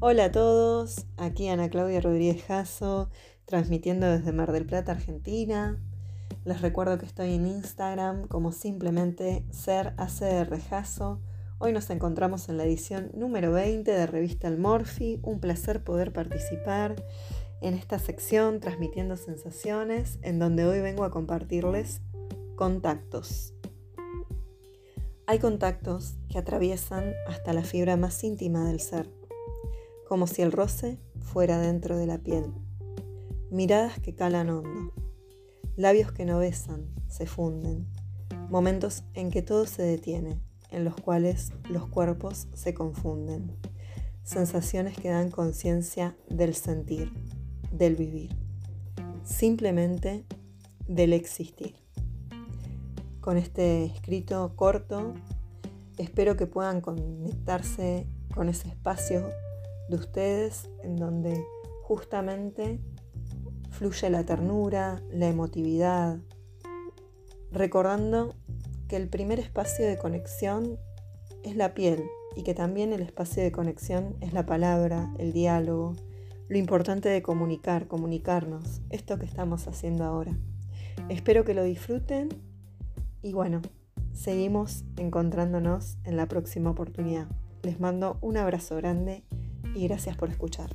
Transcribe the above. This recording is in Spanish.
Hola a todos, aquí Ana Claudia Rodríguez Jasso, transmitiendo desde Mar del Plata, Argentina. Les recuerdo que estoy en Instagram como simplemente ser ACR Jasso. Hoy nos encontramos en la edición número 20 de Revista El Morphy. Un placer poder participar en esta sección transmitiendo sensaciones, en donde hoy vengo a compartirles contactos. Hay contactos que atraviesan hasta la fibra más íntima del ser como si el roce fuera dentro de la piel. Miradas que calan hondo, labios que no besan, se funden, momentos en que todo se detiene, en los cuales los cuerpos se confunden, sensaciones que dan conciencia del sentir, del vivir, simplemente del existir. Con este escrito corto, espero que puedan conectarse con ese espacio de ustedes en donde justamente fluye la ternura, la emotividad, recordando que el primer espacio de conexión es la piel y que también el espacio de conexión es la palabra, el diálogo, lo importante de comunicar, comunicarnos, esto que estamos haciendo ahora. Espero que lo disfruten y bueno, seguimos encontrándonos en la próxima oportunidad. Les mando un abrazo grande y gracias por escuchar.